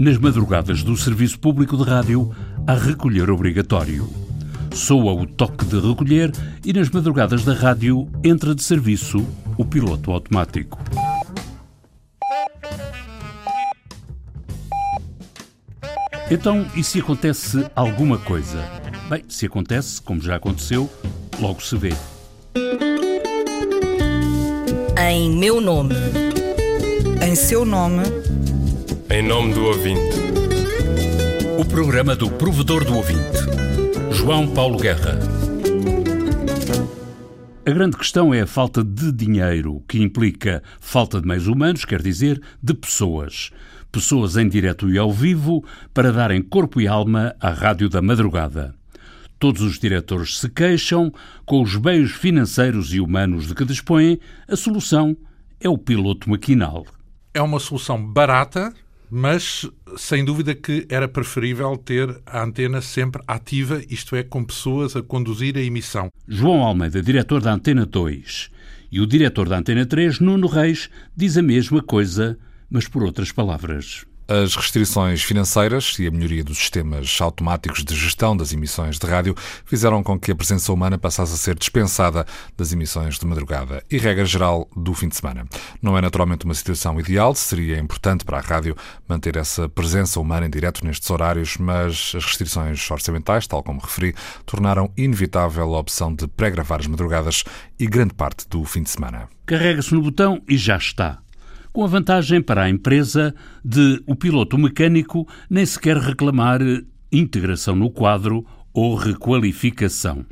nas madrugadas do Serviço Público de Rádio a recolher obrigatório. Soa o toque de recolher e nas madrugadas da rádio entra de serviço o piloto automático. Então, e se acontece alguma coisa? Bem, se acontece, como já aconteceu, logo se vê. Em meu nome. Em seu nome. Em nome do ouvinte. O programa do provedor do ouvinte. João Paulo Guerra. A grande questão é a falta de dinheiro, que implica falta de meios humanos, quer dizer, de pessoas. Pessoas em direto e ao vivo para darem corpo e alma à Rádio da Madrugada. Todos os diretores se queixam, com os meios financeiros e humanos de que dispõem, a solução é o piloto maquinal. É uma solução barata, mas sem dúvida que era preferível ter a antena sempre ativa, isto é, com pessoas a conduzir a emissão. João Almeida, diretor da Antena 2, e o diretor da Antena 3, Nuno Reis, diz a mesma coisa, mas por outras palavras. As restrições financeiras e a melhoria dos sistemas automáticos de gestão das emissões de rádio fizeram com que a presença humana passasse a ser dispensada das emissões de madrugada e, regra geral, do fim de semana. Não é naturalmente uma situação ideal, seria importante para a rádio manter essa presença humana em direto nestes horários, mas as restrições orçamentais, tal como referi, tornaram inevitável a opção de pré-gravar as madrugadas e grande parte do fim de semana. Carrega-se no botão e já está com a vantagem para a empresa de o piloto mecânico nem sequer reclamar integração no quadro ou requalificação.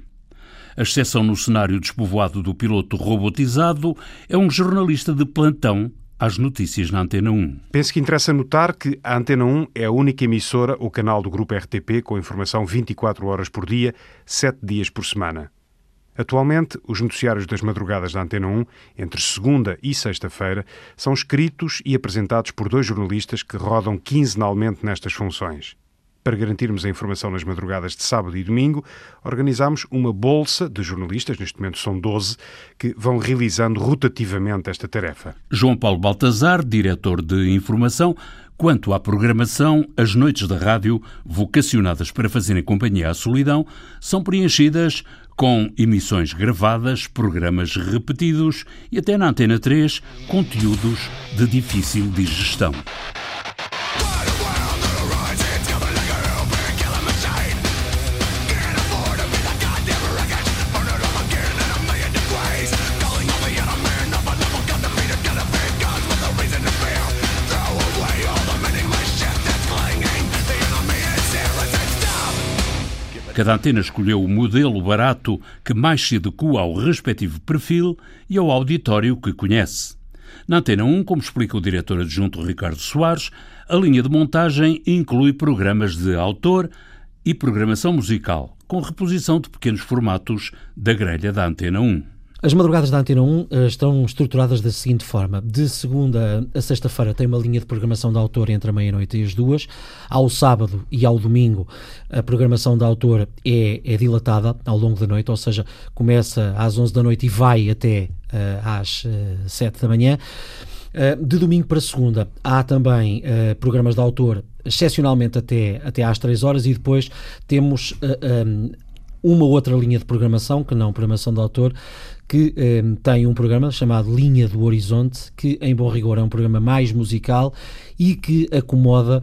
A exceção no cenário despovoado do piloto robotizado é um jornalista de plantão às notícias na Antena 1. Penso que interessa notar que a Antena 1 é a única emissora ou canal do grupo RTP com informação 24 horas por dia, 7 dias por semana. Atualmente, os noticiários das madrugadas da Antena 1, entre segunda e sexta-feira, são escritos e apresentados por dois jornalistas que rodam quinzenalmente nestas funções. Para garantirmos a informação nas madrugadas de sábado e domingo, organizamos uma bolsa de jornalistas, neste momento são 12, que vão realizando rotativamente esta tarefa. João Paulo Baltazar, diretor de informação, Quanto à programação, as noites da rádio, vocacionadas para fazerem companhia à solidão, são preenchidas com emissões gravadas, programas repetidos e até na Antena 3, conteúdos de difícil digestão. Cada antena escolheu o modelo barato que mais se adequa ao respectivo perfil e ao auditório que conhece. Na Antena 1, como explica o diretor adjunto Ricardo Soares, a linha de montagem inclui programas de autor e programação musical, com reposição de pequenos formatos da grelha da Antena 1. As madrugadas da Antena 1 uh, estão estruturadas da seguinte forma: de segunda a sexta-feira tem uma linha de programação da autor entre a meia-noite e as duas. Ao sábado e ao domingo, a programação da autor é, é, dilatada ao longo da noite, ou seja, começa às 11 da noite e vai até uh, às uh, eh, 7 da manhã. Uh, de domingo para segunda há também programas da autor, excepcionalmente até, até às 3 horas, e depois temos um, uma outra linha de programação, que não programação de autor, que eh, tem um programa chamado Linha do Horizonte, que em bom rigor é um programa mais musical e que acomoda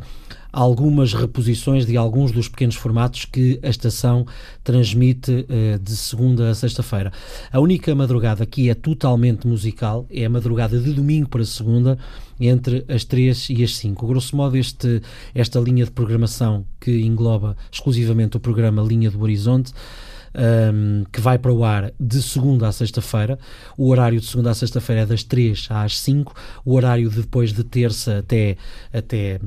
algumas reposições de alguns dos pequenos formatos que a estação transmite eh, de segunda a sexta-feira. A única madrugada que é totalmente musical é a madrugada de domingo para segunda, entre as 3 e as 5. Grosso modo, este, esta linha de programação que engloba exclusivamente o programa Linha do Horizonte um, que vai para o ar de segunda a sexta-feira. O horário de segunda a sexta-feira é das 3 às 5. O horário de depois de terça até, até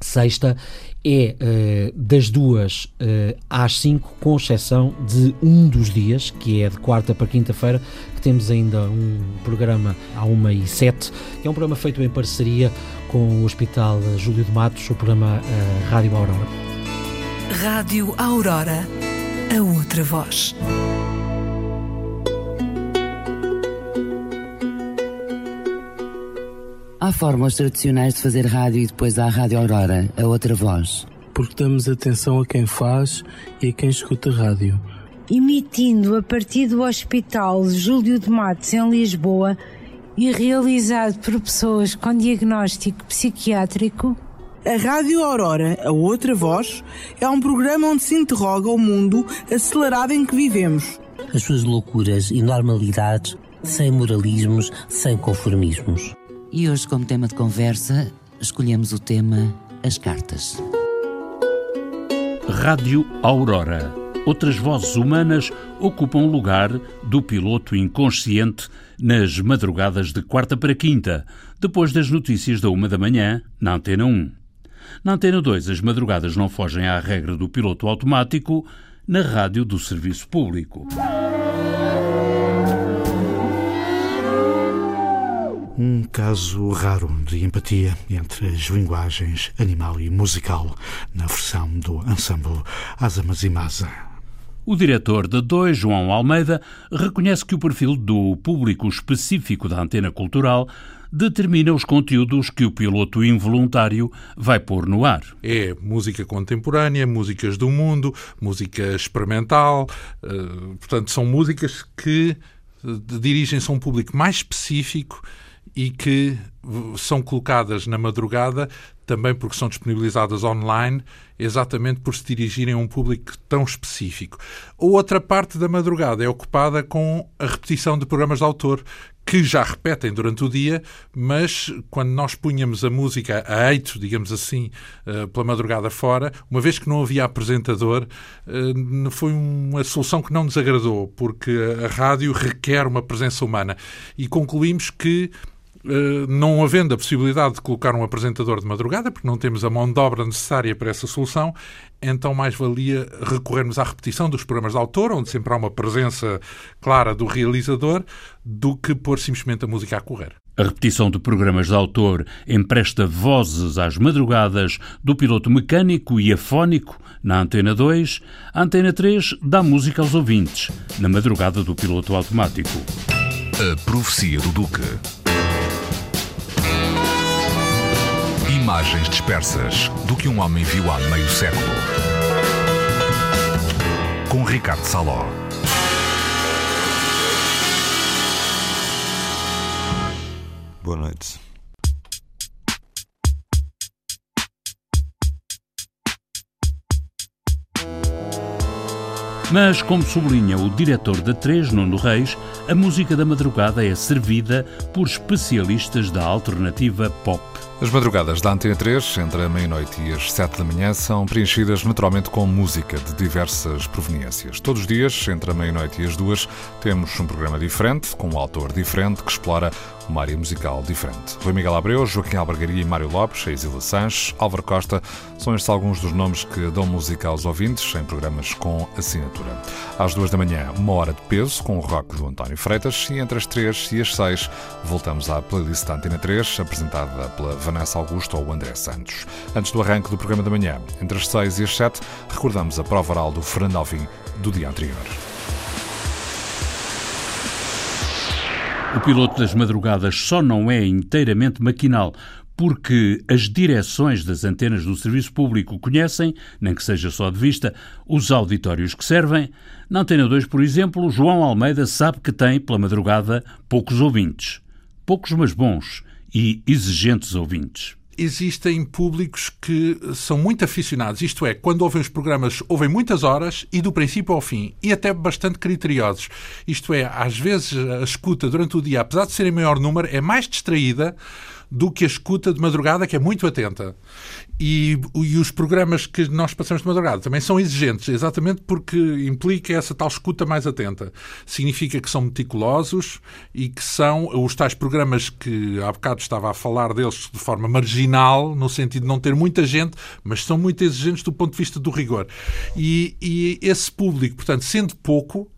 sexta é uh, das duas uh, às 5, com exceção de um dos dias, que é de quarta para quinta-feira, que temos ainda um programa à 1 e 7, que é um programa feito em parceria com o Hospital Júlio de Matos, o programa uh, Rádio Aurora. Rádio Aurora a outra voz. Há formas tradicionais de fazer rádio e depois há a Rádio Aurora, a outra voz. Porque damos atenção a quem faz e a quem escuta rádio. Emitindo a partir do Hospital Júlio de Matos, em Lisboa, e realizado por pessoas com diagnóstico psiquiátrico. A Rádio Aurora, a outra voz, é um programa onde se interroga o mundo acelerado em que vivemos. As suas loucuras e normalidades, sem moralismos, sem conformismos. E hoje, como tema de conversa, escolhemos o tema As Cartas. Rádio Aurora. Outras vozes humanas ocupam o lugar do piloto inconsciente nas madrugadas de quarta para quinta, depois das notícias da uma da manhã, na Antena 1. Na Antena 2, as madrugadas não fogem à regra do piloto automático, na rádio do serviço público. Um caso raro de empatia entre as linguagens animal e musical na versão do ensemble Asa Mazimasa. O diretor da 2, João Almeida, reconhece que o perfil do público específico da antena cultural determina os conteúdos que o piloto involuntário vai pôr no ar. É música contemporânea, músicas do mundo, música experimental, eh, portanto, são músicas que eh, dirigem-se a um público mais específico e que são colocadas na madrugada também porque são disponibilizadas online, exatamente por se dirigirem a um público tão específico. Outra parte da madrugada é ocupada com a repetição de programas de autor, que já repetem durante o dia, mas quando nós punhamos a música a eito, digamos assim, eh, pela madrugada fora, uma vez que não havia apresentador, eh, foi uma solução que não nos agradou, porque a rádio requer uma presença humana. E concluímos que não havendo a possibilidade de colocar um apresentador de madrugada, porque não temos a mão de obra necessária para essa solução, então mais valia recorrermos à repetição dos programas de autor, onde sempre há uma presença clara do realizador, do que pôr simplesmente a música a correr. A repetição de programas de autor empresta vozes às madrugadas do piloto mecânico e afónico na Antena 2. A Antena 3 dá música aos ouvintes, na madrugada do piloto automático. A profecia do Duque. Imagens dispersas do que um homem viu há meio século. Com Ricardo Saló. Boa noite. Mas, como sublinha o diretor da 3, Nuno Reis, a música da madrugada é servida por especialistas da alternativa pop. As madrugadas da Antena 3, entre a meia-noite e as 7 da manhã, são preenchidas naturalmente com música de diversas proveniências. Todos os dias, entre a meia-noite e as duas, temos um programa diferente, com um autor diferente, que explora uma área musical diferente. Rui Miguel Abreu, Joaquim Albergaria e Mário Lopes, Isila Sanches, Álvaro Costa, são estes alguns dos nomes que dão música aos ouvintes em programas com assinatura. Às duas da manhã, uma hora de peso, com o rock do António Freitas, e entre as três e as seis, voltamos à playlist da Antena 3, apresentada pela Vanessa Augusto ou André Santos. Antes do arranque do programa da manhã, entre as seis e as sete, recordamos a prova oral do Fernando Alvim do dia anterior. O piloto das madrugadas só não é inteiramente maquinal, porque as direções das antenas do serviço público conhecem, nem que seja só de vista, os auditórios que servem. Na Antena 2, por exemplo, João Almeida sabe que tem, pela madrugada, poucos ouvintes. Poucos, mas bons e exigentes ouvintes existem públicos que são muito aficionados, isto é, quando ouvem os programas, ouvem muitas horas e do princípio ao fim, e até bastante criteriosos. Isto é, às vezes a escuta durante o dia, apesar de serem maior número, é mais distraída do que a escuta de madrugada, que é muito atenta. E, e, os programas que nós passamos de madrugada também são exigentes, exatamente porque implica essa tal escuta mais atenta. Significa que são meticulosos e que são os tais programas que há bocado estava a falar deles de forma marginal, no sentido de não ter muita gente, mas são muito exigentes do ponto de vista do rigor. E, e esse público, portanto, sendo pouco,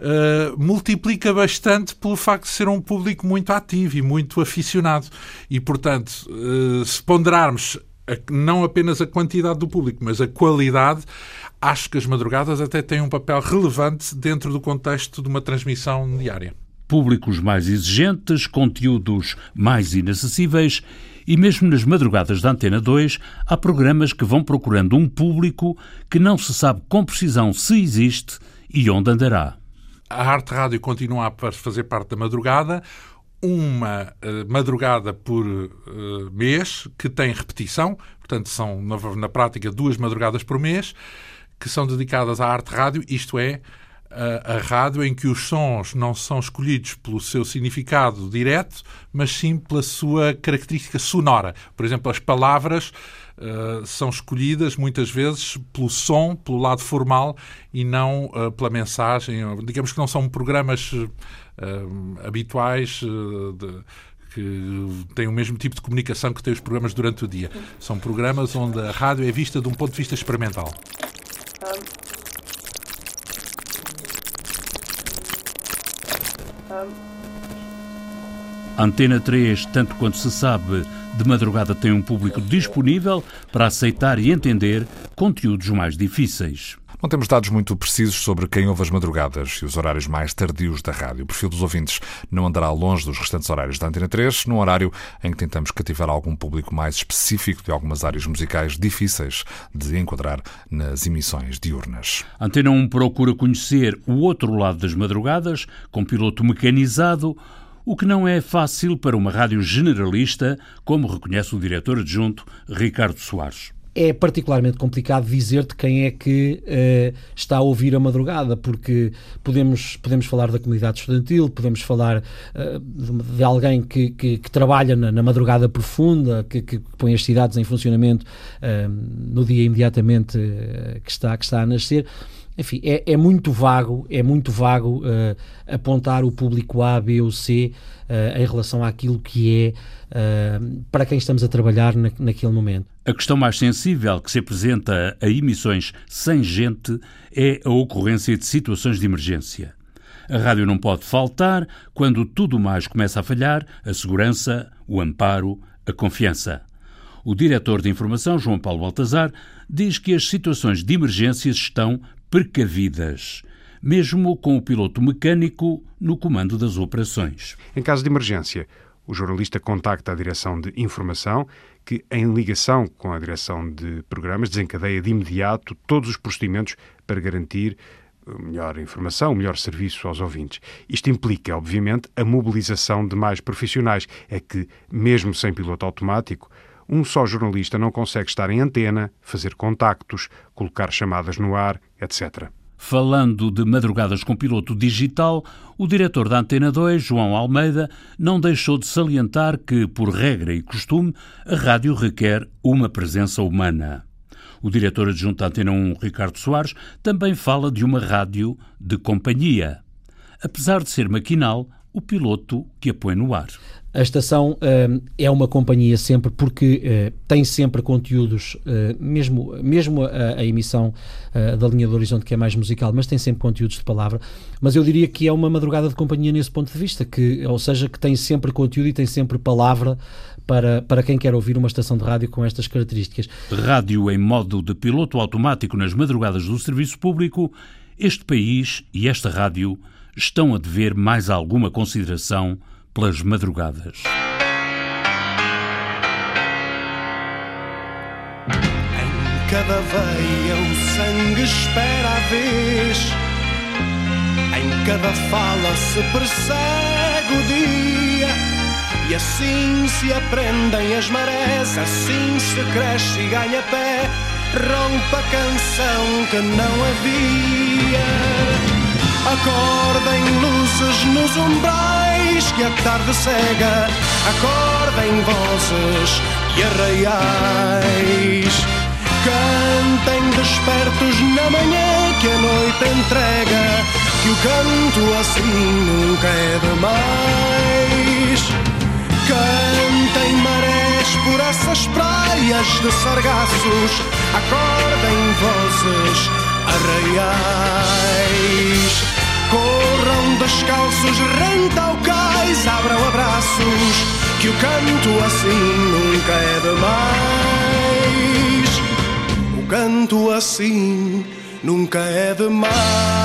Uh, multiplica bastante pelo facto de ser um público muito ativo e muito aficionado. E, portanto, uh, se ponderarmos a, não apenas a quantidade do público, mas a qualidade, acho que as madrugadas até têm um papel relevante dentro do contexto de uma transmissão diária. Públicos mais exigentes, conteúdos mais inacessíveis e mesmo nas madrugadas da Antena 2 há programas que vão procurando um público que não se sabe com precisão se existe e onde andará. A Arte Rádio continua a fazer parte da madrugada, uma uh, madrugada por uh, mês que tem repetição, portanto são na, na prática duas madrugadas por mês que são dedicadas à arte rádio, isto é, a, a, rádio em que os sons não são escolhidos pelo seu significado direto, mas sim pela sua característica sonora. Por exemplo, as palavras uh, são escolhidas muitas vezes pelo som, pelo lado formal e não uh, pela mensagem. Digamos que não são programas uh, habituais de, que têm o mesmo tipo de comunicação que têm os programas durante o dia. São programas onde a rádio é vista de um ponto de vista experimental. Antena 3, tanto quanto se sabe, de madrugada tem um público disponível para aceitar e entender conteúdos mais difíceis. Não temos dados muito precisos sobre quem ouve as madrugadas e os horários mais tardios da rádio. O perfil dos ouvintes não andará longe dos restantes horários da Antena 3, num horário em que tentamos cativar algum público mais específico de algumas áreas musicais difíceis de enquadrar nas emissões diurnas. Antena 1 procura conhecer o outro lado das madrugadas, com piloto mecanizado, o que não é fácil para uma rádio generalista, como reconhece o diretor adjunto Ricardo Soares é particularmente complicado dizer-te quem é que uh, está a ouvir a madrugada, porque podemos, podemos falar da comunidade estudantil, podemos falar uh, de, alguém que, que, que trabalha na, na, madrugada profunda, que, que, põe as cidades em funcionamento uh, no dia imediatamente que, está, que está a nascer. Enfim, é, é muito vago, é muito vago apontar o público A, B ou C em relação àquilo que é para quem estamos a trabalhar na, naquele momento. A questão mais sensível que se apresenta a emissões sem gente é a ocorrência de situações de emergência. A rádio não pode faltar quando tudo mais começa a falhar a segurança, o amparo, a confiança. O diretor de informação, João Paulo Baltazar, diz que as situações de emergências estão precavidas, mesmo com o piloto mecânico no comando das operações. Em caso de emergência, o jornalista contacta a direção de informação que, em ligação com a direção de programas, desencadeia de imediato todos os procedimentos para garantir eh, melhor informação, melhor serviço aos ouvintes. Isto implica, obviamente, a mobilização de mais profissionais. É que, mesmo sem piloto automático, um só jornalista não consegue estar em antena, fazer contactos, colocar chamadas no ar, etc. Falando de madrugadas com piloto digital, o diretor da Antena 2, João Almeida, não deixou de salientar que, por regra e costume, a rádio requer uma presença humana. O diretor adjunto da Antena 1, Ricardo Soares, também fala de uma rádio de companhia. Apesar de ser maquinal, o piloto que a põe no ar. A estação uh, é uma companhia sempre porque uh, tem sempre conteúdos, uh, mesmo, mesmo a, a emissão da linha do Horizonte, que é mais musical, mas tem sempre conteúdos de palavra. Mas eu diria que é uma madrugada de companhia nesse ponto de vista, que, ou seja, que tem sempre conteúdo e tem sempre palavra para, para quem quer ouvir uma estação de rádio com estas características. Rádio em modo de piloto automático nas madrugadas do serviço público, este país e esta rádio estão a dever mais alguma consideração pelas madrugadas. Em cada veia o sangue espera a vez, em cada fala se persegue o dia. E assim se aprendem as marés, assim se cresce e ganha pé, rompe a canção que não havia. Acordem luzes nos umbrais que a tarde cega. Acordem vozes e arraiais. Cantem despertos na manhã que a noite entrega. Que o canto assim nunca é demais. Cantem marés por essas praias de sargaços. Acordem vozes arraiais. Corram descalços, renta ao cais, abram abraços, que o canto assim nunca é demais. O canto assim nunca é demais.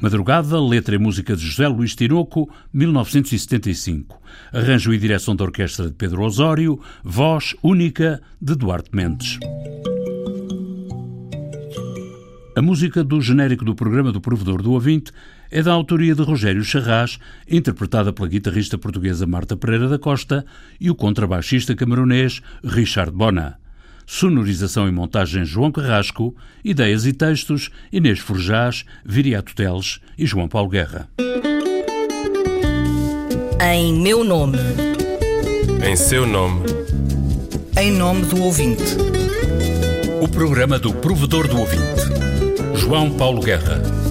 Madrugada, letra e música de José Luís Tinoco, 1975. Arranjo e direção da orquestra de Pedro Osório, voz única de Duarte Mendes. A música do genérico do programa do Provedor do Ouvinte é da autoria de Rogério Charras, interpretada pela guitarrista portuguesa Marta Pereira da Costa e o contrabaixista camaronês Richard Bona. Sonorização e montagem João Carrasco, ideias e textos Inês Forjás, Viriato Teles e João Paulo Guerra. Em meu nome. Em seu nome. Em nome do ouvinte. O programa do Provedor do Ouvinte. João Paulo Guerra.